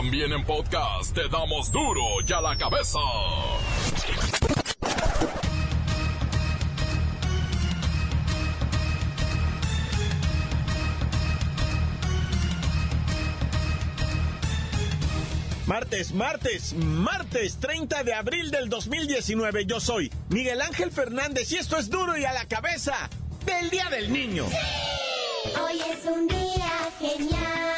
También en podcast te damos duro y a la cabeza. Martes, martes, martes 30 de abril del 2019. Yo soy Miguel Ángel Fernández y esto es duro y a la cabeza del Día del Niño. Hoy es un día genial.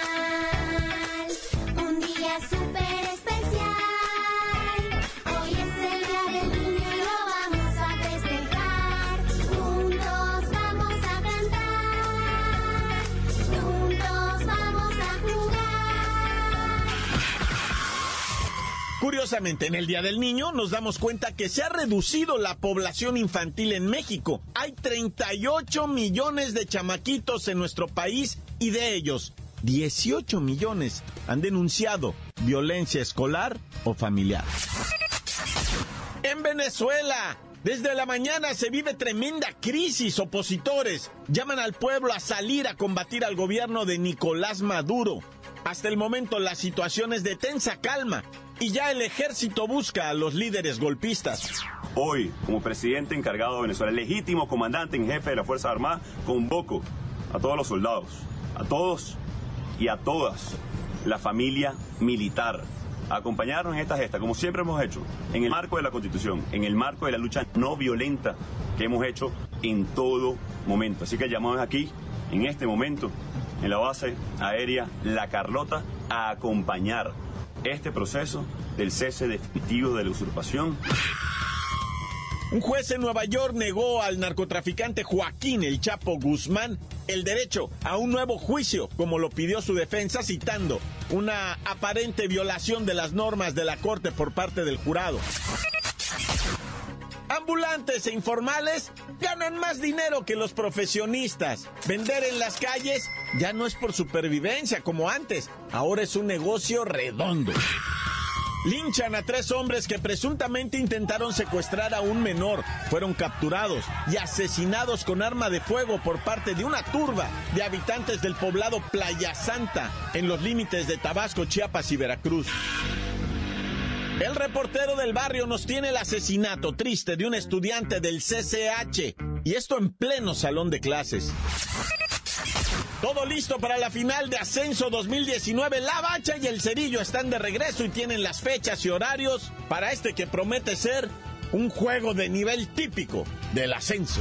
Curiosamente, en el Día del Niño nos damos cuenta que se ha reducido la población infantil en México. Hay 38 millones de chamaquitos en nuestro país y de ellos 18 millones han denunciado violencia escolar o familiar. En Venezuela, desde la mañana se vive tremenda crisis. Opositores llaman al pueblo a salir a combatir al gobierno de Nicolás Maduro. Hasta el momento la situación es de tensa calma y ya el ejército busca a los líderes golpistas. Hoy, como presidente encargado de Venezuela, legítimo comandante en jefe de la Fuerza Armada, convoco a todos los soldados, a todos y a todas la familia militar a acompañarnos en esta gesta, como siempre hemos hecho, en el marco de la Constitución, en el marco de la lucha no violenta que hemos hecho en todo momento. Así que llamamos aquí, en este momento, en la base aérea La Carlota, a acompañar este proceso del cese definitivo de la usurpación. Un juez en Nueva York negó al narcotraficante Joaquín El Chapo Guzmán el derecho a un nuevo juicio, como lo pidió su defensa, citando una aparente violación de las normas de la Corte por parte del jurado. Ambulantes e informales ganan más dinero que los profesionistas. Vender en las calles ya no es por supervivencia como antes, ahora es un negocio redondo. Linchan a tres hombres que presuntamente intentaron secuestrar a un menor. Fueron capturados y asesinados con arma de fuego por parte de una turba de habitantes del poblado Playa Santa, en los límites de Tabasco, Chiapas y Veracruz. El reportero del barrio nos tiene el asesinato triste de un estudiante del CCH, y esto en pleno salón de clases. Todo listo para la final de Ascenso 2019. La Bacha y el Cerillo están de regreso y tienen las fechas y horarios para este que promete ser un juego de nivel típico del ascenso.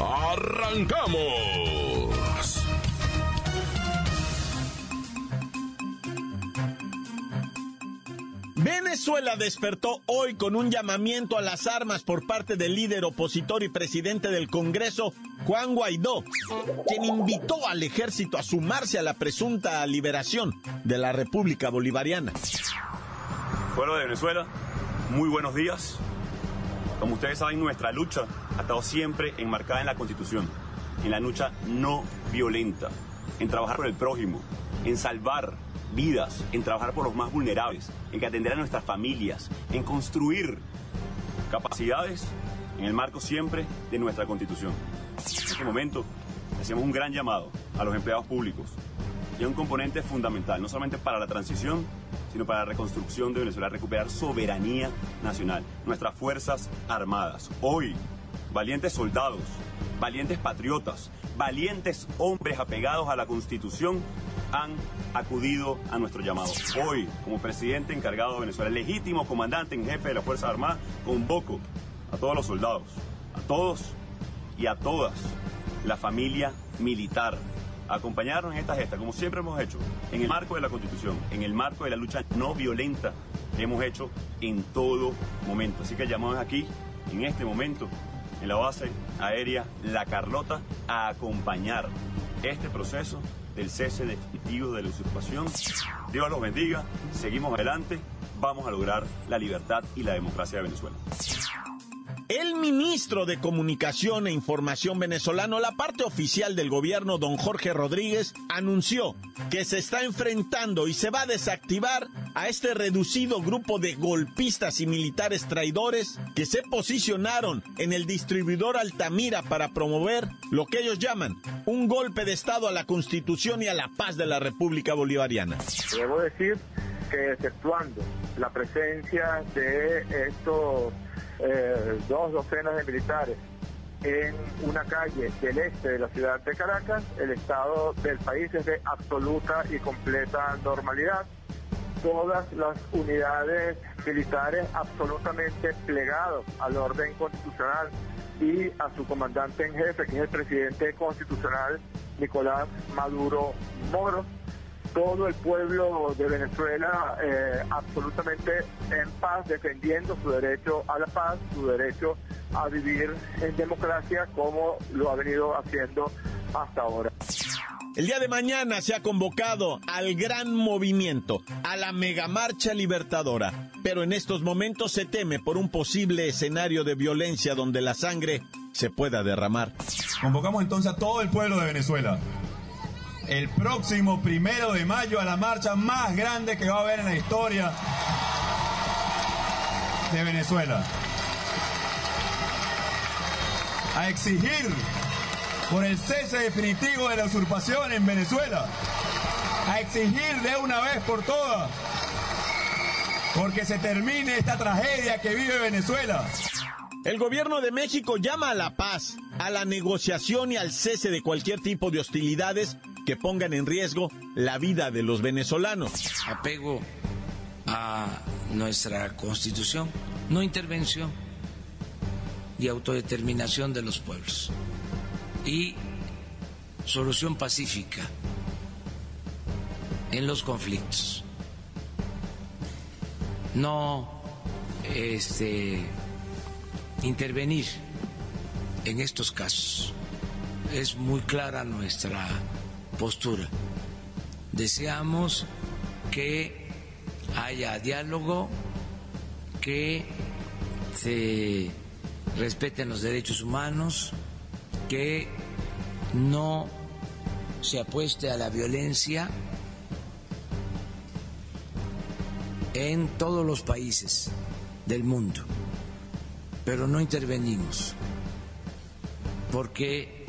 ¡Arrancamos! Venezuela despertó hoy con un llamamiento a las armas por parte del líder opositor y presidente del Congreso, Juan Guaidó, quien invitó al ejército a sumarse a la presunta liberación de la República Bolivariana. Pueblo de Venezuela, muy buenos días. Como ustedes saben, nuestra lucha ha estado siempre enmarcada en la Constitución, en la lucha no violenta, en trabajar por el prójimo, en salvar vidas, en trabajar por los más vulnerables, en atender a nuestras familias, en construir capacidades en el marco siempre de nuestra Constitución. En este momento hacemos un gran llamado a los empleados públicos y a un componente fundamental, no solamente para la transición, sino para la reconstrucción de Venezuela, recuperar soberanía nacional, nuestras Fuerzas Armadas. Hoy, valientes soldados, valientes patriotas, valientes hombres apegados a la Constitución han acudido a nuestro llamado. Hoy, como presidente encargado de Venezuela, legítimo comandante en jefe de la Fuerza Armada, convoco a todos los soldados, a todos y a todas la familia militar acompañarnos en esta gesta, como siempre hemos hecho, en el marco de la Constitución, en el marco de la lucha no violenta hemos hecho en todo momento. Así que llamamos aquí, en este momento, en la base aérea La Carlota, a acompañar este proceso del cese definitivo de la usurpación. Dios los bendiga, seguimos adelante, vamos a lograr la libertad y la democracia de Venezuela. El ministro de Comunicación e Información venezolano, la parte oficial del gobierno, don Jorge Rodríguez, anunció que se está enfrentando y se va a desactivar a este reducido grupo de golpistas y militares traidores que se posicionaron en el distribuidor Altamira para promover lo que ellos llaman un golpe de Estado a la Constitución y a la paz de la República Bolivariana. Debo decir que exceptuando la presencia de estos eh, dos docenas de militares en una calle del este de la ciudad de Caracas, el estado del país es de absoluta y completa normalidad. Todas las unidades militares absolutamente plegados al orden constitucional y a su comandante en jefe, que es el presidente constitucional Nicolás Maduro Moro todo el pueblo de Venezuela eh, absolutamente en paz, defendiendo su derecho a la paz, su derecho a vivir en democracia como lo ha venido haciendo hasta ahora. El día de mañana se ha convocado al gran movimiento, a la megamarcha libertadora, pero en estos momentos se teme por un posible escenario de violencia donde la sangre se pueda derramar. Convocamos entonces a todo el pueblo de Venezuela el próximo primero de mayo a la marcha más grande que va a haber en la historia de Venezuela. A exigir por el cese definitivo de la usurpación en Venezuela. A exigir de una vez por todas porque se termine esta tragedia que vive Venezuela. El gobierno de México llama a la paz, a la negociación y al cese de cualquier tipo de hostilidades que pongan en riesgo la vida de los venezolanos. Apego a nuestra constitución, no intervención y autodeterminación de los pueblos. Y solución pacífica en los conflictos. No este, intervenir en estos casos. Es muy clara nuestra postura. Deseamos que haya diálogo, que se respeten los derechos humanos, que no se apueste a la violencia en todos los países del mundo, pero no intervenimos porque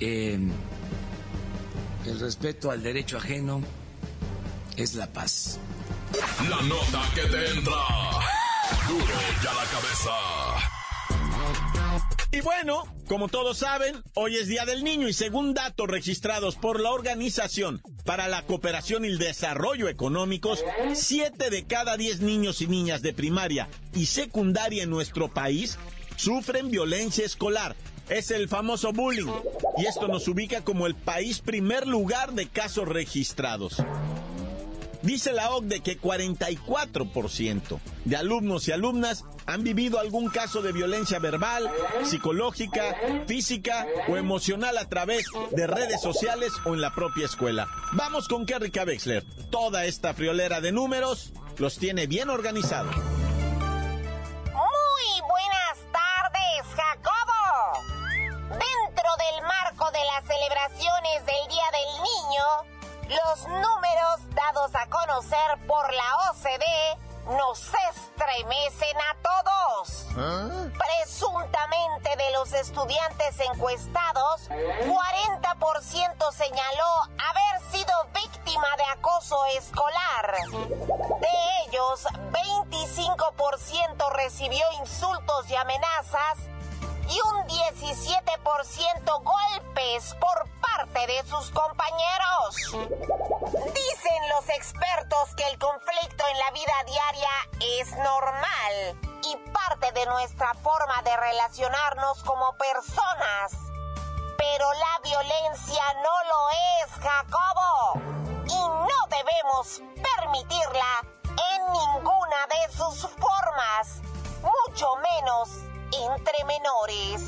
eh, el respeto al derecho ajeno es la paz. La nota que te entra. Duro ya la cabeza. Y bueno, como todos saben, hoy es Día del Niño y según datos registrados por la Organización para la Cooperación y el Desarrollo Económicos, 7 de cada 10 niños y niñas de primaria y secundaria en nuestro país sufren violencia escolar es el famoso bullying. Y esto nos ubica como el país primer lugar de casos registrados. Dice la OCDE que 44% de alumnos y alumnas han vivido algún caso de violencia verbal, psicológica, física o emocional a través de redes sociales o en la propia escuela. Vamos con Kerry Wexler. Toda esta friolera de números los tiene bien organizados. Conocer por la OCDE nos estremecen a todos. ¿Ah? Presuntamente de los estudiantes encuestados, 40% señaló haber sido víctima de acoso escolar. De ellos, 25% recibió insultos y amenazas y un 17% golpes por parte de sus compañeros. Dicen los expertos que el conflicto en la vida diaria es normal y parte de nuestra forma de relacionarnos como personas. Pero la violencia no lo es, Jacobo. Y no debemos permitirla en ninguna de sus formas, mucho menos entre menores.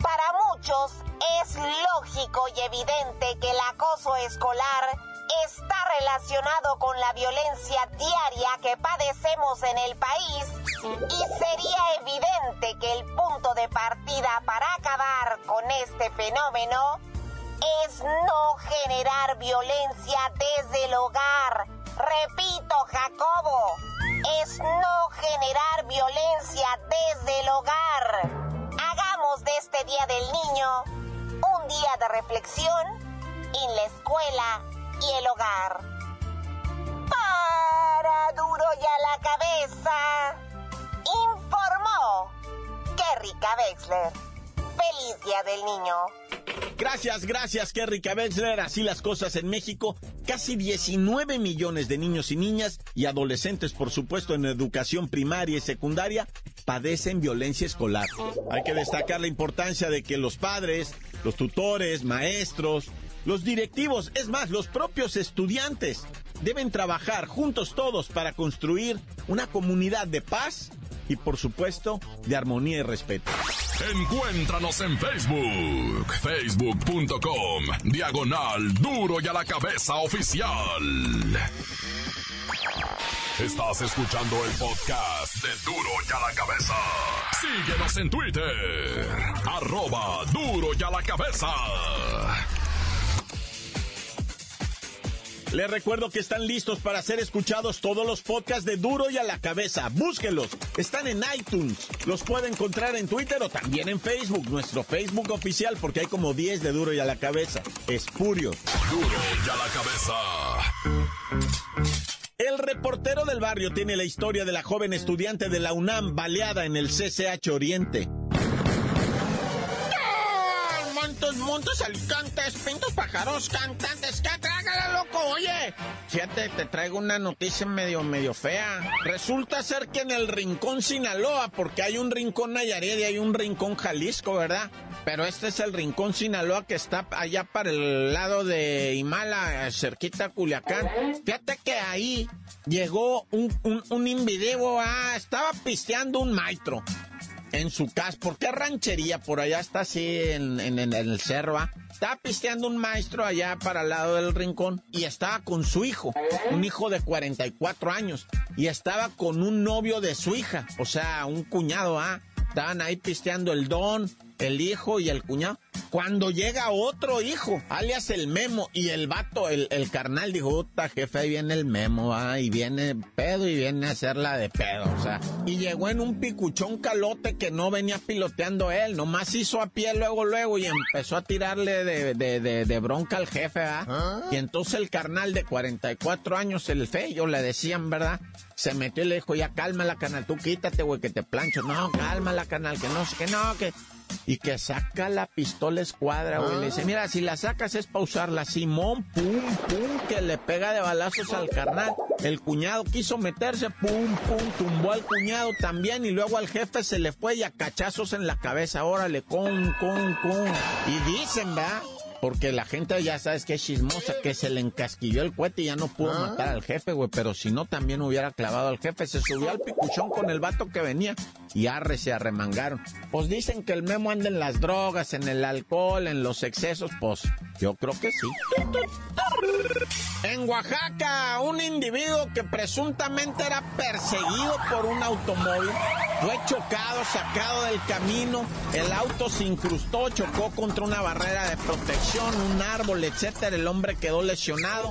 Para muchos, es lógico y evidente que el acoso escolar está relacionado con la violencia diaria que padecemos en el país y sería evidente que el punto de partida para acabar con este fenómeno es no generar violencia desde el hogar. Repito, Jacobo, es no generar violencia desde el hogar. De este Día del Niño un día de reflexión en la escuela y el hogar. Para duro ya la cabeza, informó Kerrika Wexler. Feliz Día del Niño. Gracias, gracias, Kerry Wexler. Así las cosas en México. Casi 19 millones de niños y niñas y adolescentes, por supuesto, en educación primaria y secundaria, padecen violencia escolar. Hay que destacar la importancia de que los padres, los tutores, maestros, los directivos, es más, los propios estudiantes, deben trabajar juntos todos para construir una comunidad de paz y, por supuesto, de armonía y respeto. Encuéntranos en Facebook, facebook.com, diagonal duro y a la cabeza oficial. Estás escuchando el podcast de Duro y a la cabeza. Síguenos en Twitter, arroba duro y a la cabeza. Les recuerdo que están listos para ser escuchados todos los podcasts de Duro y a la cabeza. Búsquenlos. Están en iTunes. Los puede encontrar en Twitter o también en Facebook, nuestro Facebook oficial, porque hay como 10 de Duro y a la cabeza. Espurio. Duro y a la cabeza. El reportero del barrio tiene la historia de la joven estudiante de la UNAM baleada en el CCH Oriente. Montos, montos, alicantes, pintos, pájaros, cantantes, que loco, oye. Fíjate, te traigo una noticia medio, medio fea. Resulta ser que en el Rincón Sinaloa, porque hay un Rincón Nayarit y hay un Rincón Jalisco, ¿verdad? Pero este es el Rincón Sinaloa que está allá para el lado de Himala, cerquita a Culiacán. Fíjate que ahí llegó un, un, un invideo, ah, estaba pisteando un maestro en su casa. ¿Por qué ranchería? Por allá está así en, en- el cerro. ¿ah? Estaba pisteando un maestro allá para el lado del rincón y estaba con su hijo, un hijo de 44 años, y estaba con un novio de su hija, o sea, un cuñado, ¿ah? Estaban ahí pisteando el don, el hijo y el cuñado. Cuando llega otro hijo, alias el memo, y el vato, el, el carnal dijo, puta jefe, ahí viene el memo, y viene pedo y viene a hacerla de pedo, o sea. Y llegó en un picuchón calote que no venía piloteando él, nomás hizo a pie luego, luego, y empezó a tirarle de, de, de, de bronca al jefe, ¿ah? Y entonces el carnal de 44 años, el feo, le decían, ¿verdad? Se metió y le dijo, ya cálmala, canal, tú quítate, güey, que te plancho. No, cálmala, canal, que no sé, que no, que... Y que saca la pistola escuadra, güey. Le dice, mira, si la sacas es para usarla. Simón, pum, pum, que le pega de balazos al carnal. El cuñado quiso meterse, pum, pum, tumbó al cuñado también. Y luego al jefe se le fue y a cachazos en la cabeza. Órale, con, con, con. Y dicen, ¿verdad? Porque la gente ya sabes que es chismosa, que se le encasquilló el cohete y ya no pudo matar al jefe, güey. Pero si no, también hubiera clavado al jefe. Se subió al picuchón con el vato que venía y arre se arremangaron. Pues dicen que el memo anda en las drogas, en el alcohol, en los excesos. Pues yo creo que sí. En Oaxaca, un individuo que presuntamente era perseguido por un automóvil fue chocado, sacado del camino. El auto se incrustó, chocó contra una barrera de protección, un árbol, etcétera. El hombre quedó lesionado.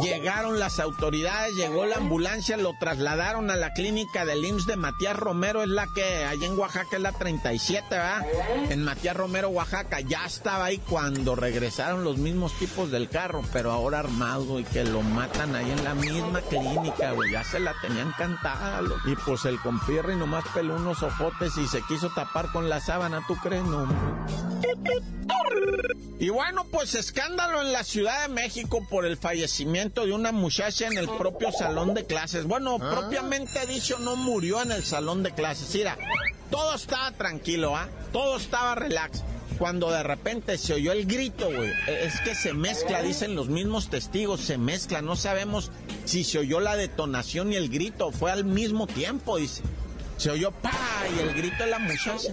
Llegaron las autoridades, llegó la ambulancia, lo trasladaron a la clínica del IMSS de Matías Romero, es la que allá en Oaxaca es la 37, ¿verdad? En Matías Romero, Oaxaca, ya estaba ahí cuando regresaron los mismos tipos del carro, pero ahora armado y que lo matan ahí en la misma clínica, güey, ya se la tenían cantada, y pues el compirri nomás peló unos ojotes y se quiso tapar con la sábana, ¿tú crees? No. Y bueno, pues escándalo en la Ciudad de México por el fallecimiento de una muchacha en el propio salón de clases. Bueno, propiamente dicho, no murió en el salón de clases. Mira, todo estaba tranquilo, ¿ah? Todo estaba relax. Cuando de repente se oyó el grito, güey. E- Es que se mezcla, dicen los mismos testigos, se mezcla. No sabemos si se oyó la detonación y el grito. Fue al mismo tiempo, dice. Se oyó pa y el grito de la muchacha.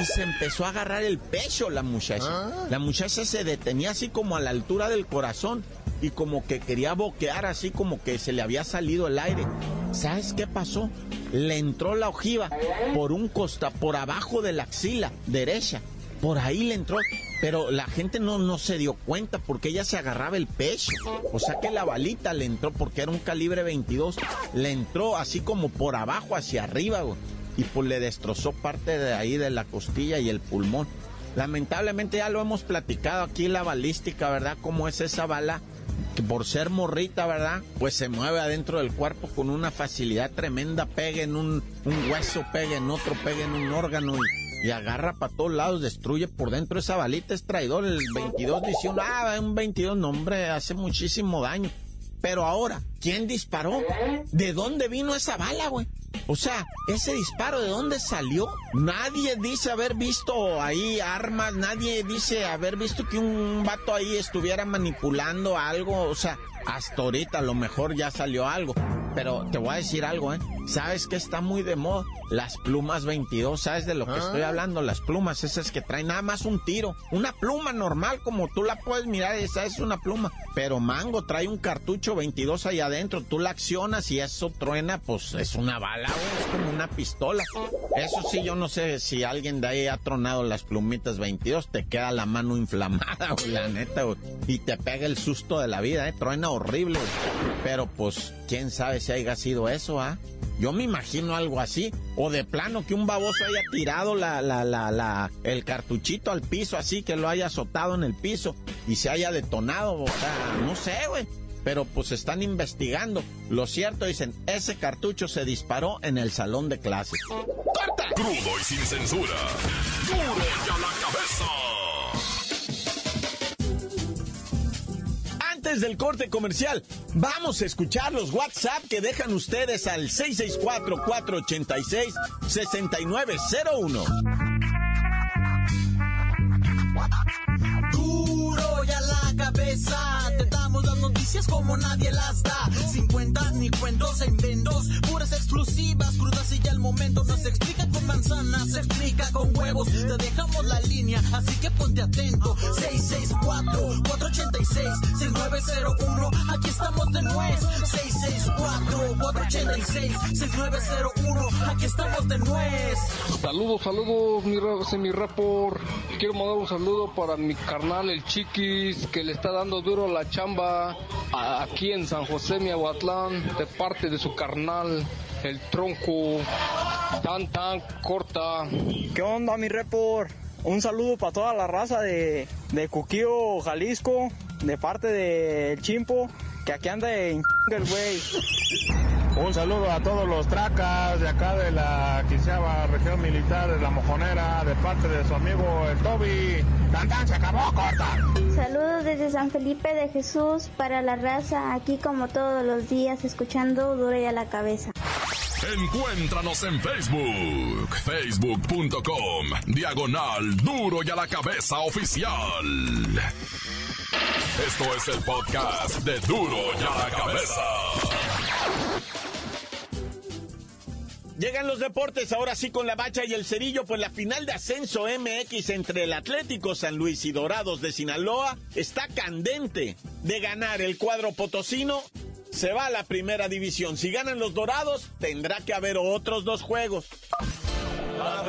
Y se empezó a agarrar el pecho la muchacha. La muchacha se detenía así como a la altura del corazón y como que quería boquear así como que se le había salido el aire. ¿Sabes qué pasó? Le entró la ojiva por un costa, por abajo de la axila derecha. Por ahí le entró, pero la gente no, no se dio cuenta porque ella se agarraba el pecho. O sea que la balita le entró porque era un calibre 22. Le entró así como por abajo hacia arriba, güey. Y pues le destrozó parte de ahí de la costilla y el pulmón. Lamentablemente ya lo hemos platicado aquí la balística, ¿verdad? Cómo es esa bala que por ser morrita, ¿verdad? Pues se mueve adentro del cuerpo con una facilidad tremenda, pega en un, hueso, pega en otro, pega en un órgano y, agarra para todos lados, destruye por dentro esa balita, es traidor. El 22 dice, ah, un 22, no hombre, hace muchísimo daño. Pero ahora, ¿quién disparó? ¿De dónde vino esa bala, güey? O sea, ese disparo, ¿de dónde salió? Nadie dice haber visto ahí armas, nadie dice haber visto que un vato ahí estuviera manipulando algo. O sea, hasta ahorita a lo mejor ya salió algo. Pero te voy a decir algo, ¿eh? ¿Sabes que está muy de moda? Las plumas 22, ¿sabes de lo que estoy hablando? Las plumas esas que traen nada más un tiro. Una pluma normal, como tú la puedes mirar, esa es una pluma. Pero Mango trae un cartucho 22 ahí adentro, tú la accionas y eso truena, pues es una bala, güey, es como una pistola. Eso sí, yo no sé si alguien de ahí ha tronado las plumitas 22, te queda la mano inflamada, güey, la neta, güey. Y te pega el susto de la vida, ¿eh? Truena horrible, güey. Pero pues, quién sabe si haya sido eso, ¿ah? Yo me imagino algo así. O de plano que un baboso haya tirado la, la, el cartuchito al piso así, que lo haya azotado en el piso y se haya detonado. O sea, no sé, güey. Pero pues están investigando. Lo cierto, dicen, ese cartucho se disparó en el salón de clases. ¡Corta! Crudo y sin censura. Duro y a la cabeza. Antes del corte comercial, vamos a escuchar los WhatsApp que dejan ustedes al 664-486-6901. Duro y a la cabeza, te damos las noticias como nadie las da. Sin cuentas ni cuentos e inventos, puras exclusivas, crudas y ya momento. No se explica con manzanas, se explica con huevos. Te dejamos la línea, así que ponte atento. 664-486-6901, aquí estamos de nuez. 664-486-6901, aquí estamos de nuez. Saludos, saludos, mi, mi rapor. Quiero mandar un saludo para mi carnal, el Chiquis, que le está dando duro la chamba aquí en San José, Miahuatlán, de parte de su carnal, el tronco, tan tan corta. ¿Qué onda, mi repor? Un saludo para toda la raza de, de Cuquío, Jalisco, de parte del Chimpo, que aquí anda en el güey. Un saludo a todos los tracas de acá de la quinceava región militar de la Mojonera, de parte de su amigo el Toby. ¡Tan, tan, se acabó, corta! Saludos desde San Felipe de Jesús para la raza, aquí como todos los días, escuchando Duro y a la cabeza. Encuéntranos en Facebook, facebook.com, diagonal duro y a la cabeza oficial. Esto es el podcast de duro y a la cabeza. Llegan los deportes, ahora sí con la bacha y el cerillo, pues la final de ascenso MX entre el Atlético San Luis y Dorados de Sinaloa está candente. De ganar el cuadro potosino, se va a la primera división. Si ganan los Dorados, tendrá que haber otros dos juegos. ¡La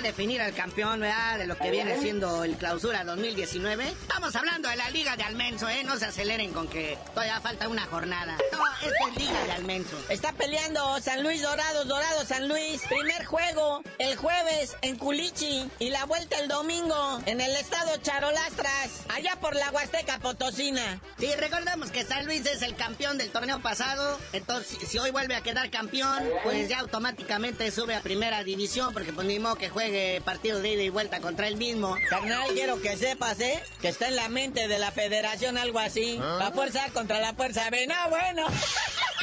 que definir al campeón, ¿verdad? De lo que viene siendo el clausura 2019. Estamos hablando de la Liga de Almenso, ¿eh? No se aceleren con que todavía falta una jornada. No, esta es Liga de Almenso. Está peleando San Luis Dorados, Dorados San Luis. Primer juego el jueves en Culichi y la vuelta el domingo en el estado Charolastras, allá por la Huasteca Potosina. Sí, recordemos que San Luis es el campeón del torneo pasado. Entonces, si hoy vuelve a quedar campeón, pues ya automáticamente sube a primera división, porque pues ni modo que juegue partido de ida y vuelta contra él mismo. Carnal, quiero que sepas, ¿eh? Que está en la mente de la federación algo así. La fuerza A contra la fuerza B. No, bueno.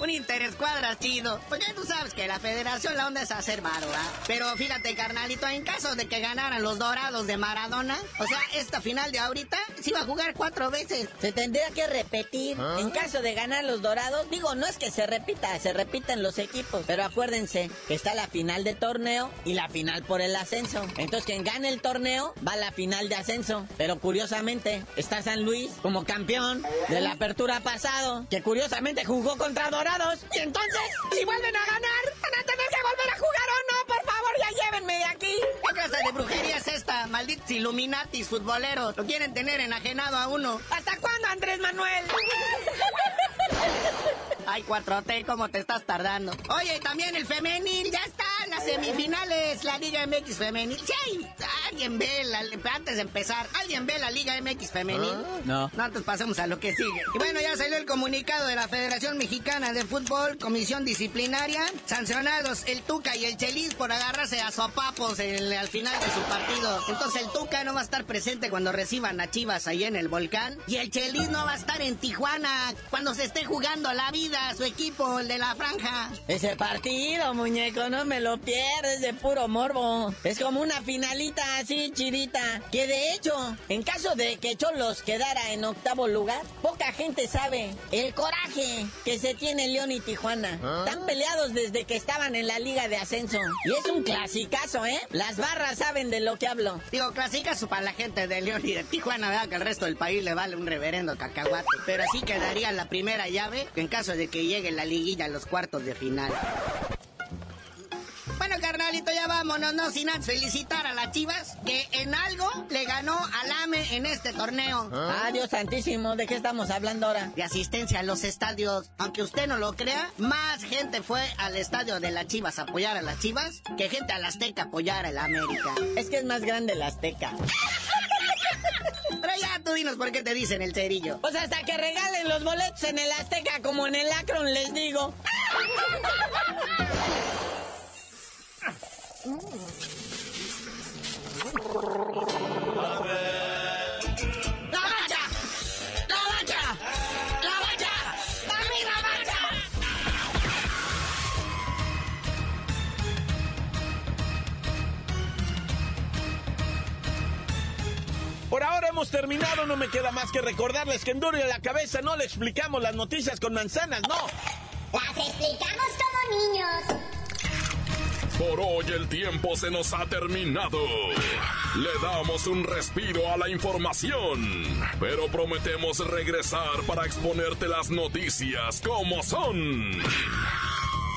un interescuadras chido. Porque tú sabes que la federación la onda es hacer varo, ¿ah? Pero fíjate, carnalito, en caso de que ganaran los dorados de Maradona, o sea, esta final de ahorita se iba a jugar cuatro veces. Se tendría que repetir. En caso de ganar los dorados, digo, no es que se repita, se repiten los equipos. Pero acuérdense que está la final de torneo y la final por el ascenso. Entonces, quien gane el torneo va a la final de ascenso. Pero curiosamente, está San Luis como campeón de la apertura pasado, que curiosamente jugó contra Dorados. Y entonces, si vuelven a ganar, van a tener que volver a jugar o no, por favor, ya llévenme de aquí. ¿Qué clase de brujería es esta? Malditos Illuminatis futboleros. Lo quieren tener enajenado a uno. ¿Hasta cuándo, Andrés Manuel? Ay, 4T, ¿cómo te estás tardando? Oye, también el femenil, ya está, las semifinales, la Liga MX femenil. Sí, alguien ve, la, antes de empezar, ¿alguien ve la Liga MX femenil? No. No, entonces pasemos a lo que sigue. Y bueno, ya salió el comunicado de la Federación Mexicana de Fútbol, Comisión Disciplinaria, sancionados el Tuca y el Chelis por agarrarse a sopapos en- al final de su partido. Entonces el Tuca no va a estar presente cuando reciban a Chivas ahí en el volcán. Y el Chelis no va a estar en Tijuana cuando se esté jugando la vida su equipo, el de la franja. Ese partido, muñeco, no me lo pierdes de puro morbo. Es como una finalita así chidita. Que de hecho, en caso de que Cholos quedara en octavo lugar, poca gente sabe el coraje que se tiene León y Tijuana. Están peleados desde que estaban en la Liga de Ascenso. Y es un clasicazo, ¿eh? Las barras saben de lo que hablo. Digo, clasicazo para la gente de León y de Tijuana, ¿verdad? Que el resto del país le vale un reverendo cacahuate. Pero así quedaría la primera llave en caso de que llegue la liguilla a los cuartos de final. Bueno, carnalito, ya vámonos, no sin antes felicitar a las Chivas que en algo le ganó al AME en este torneo. Ah, Dios santísimo, ¿de qué estamos hablando ahora? De asistencia a los estadios. Aunque usted no lo crea, más gente fue al estadio de las Chivas a apoyar a las Chivas que gente al Azteca a apoyar a la América. Es que es más grande la Azteca. Ya tú dinos por qué te dicen el cerillo. Pues hasta que regalen los boletos en el Azteca como en el Akron, les digo. Por ahora hemos terminado, no me queda más que recordarles que en Duro y a la cabeza no le explicamos las noticias con manzanas, no. Las explicamos como niños. Por hoy el tiempo se nos ha terminado. Le damos un respiro a la información, pero prometemos regresar para exponerte las noticias como son.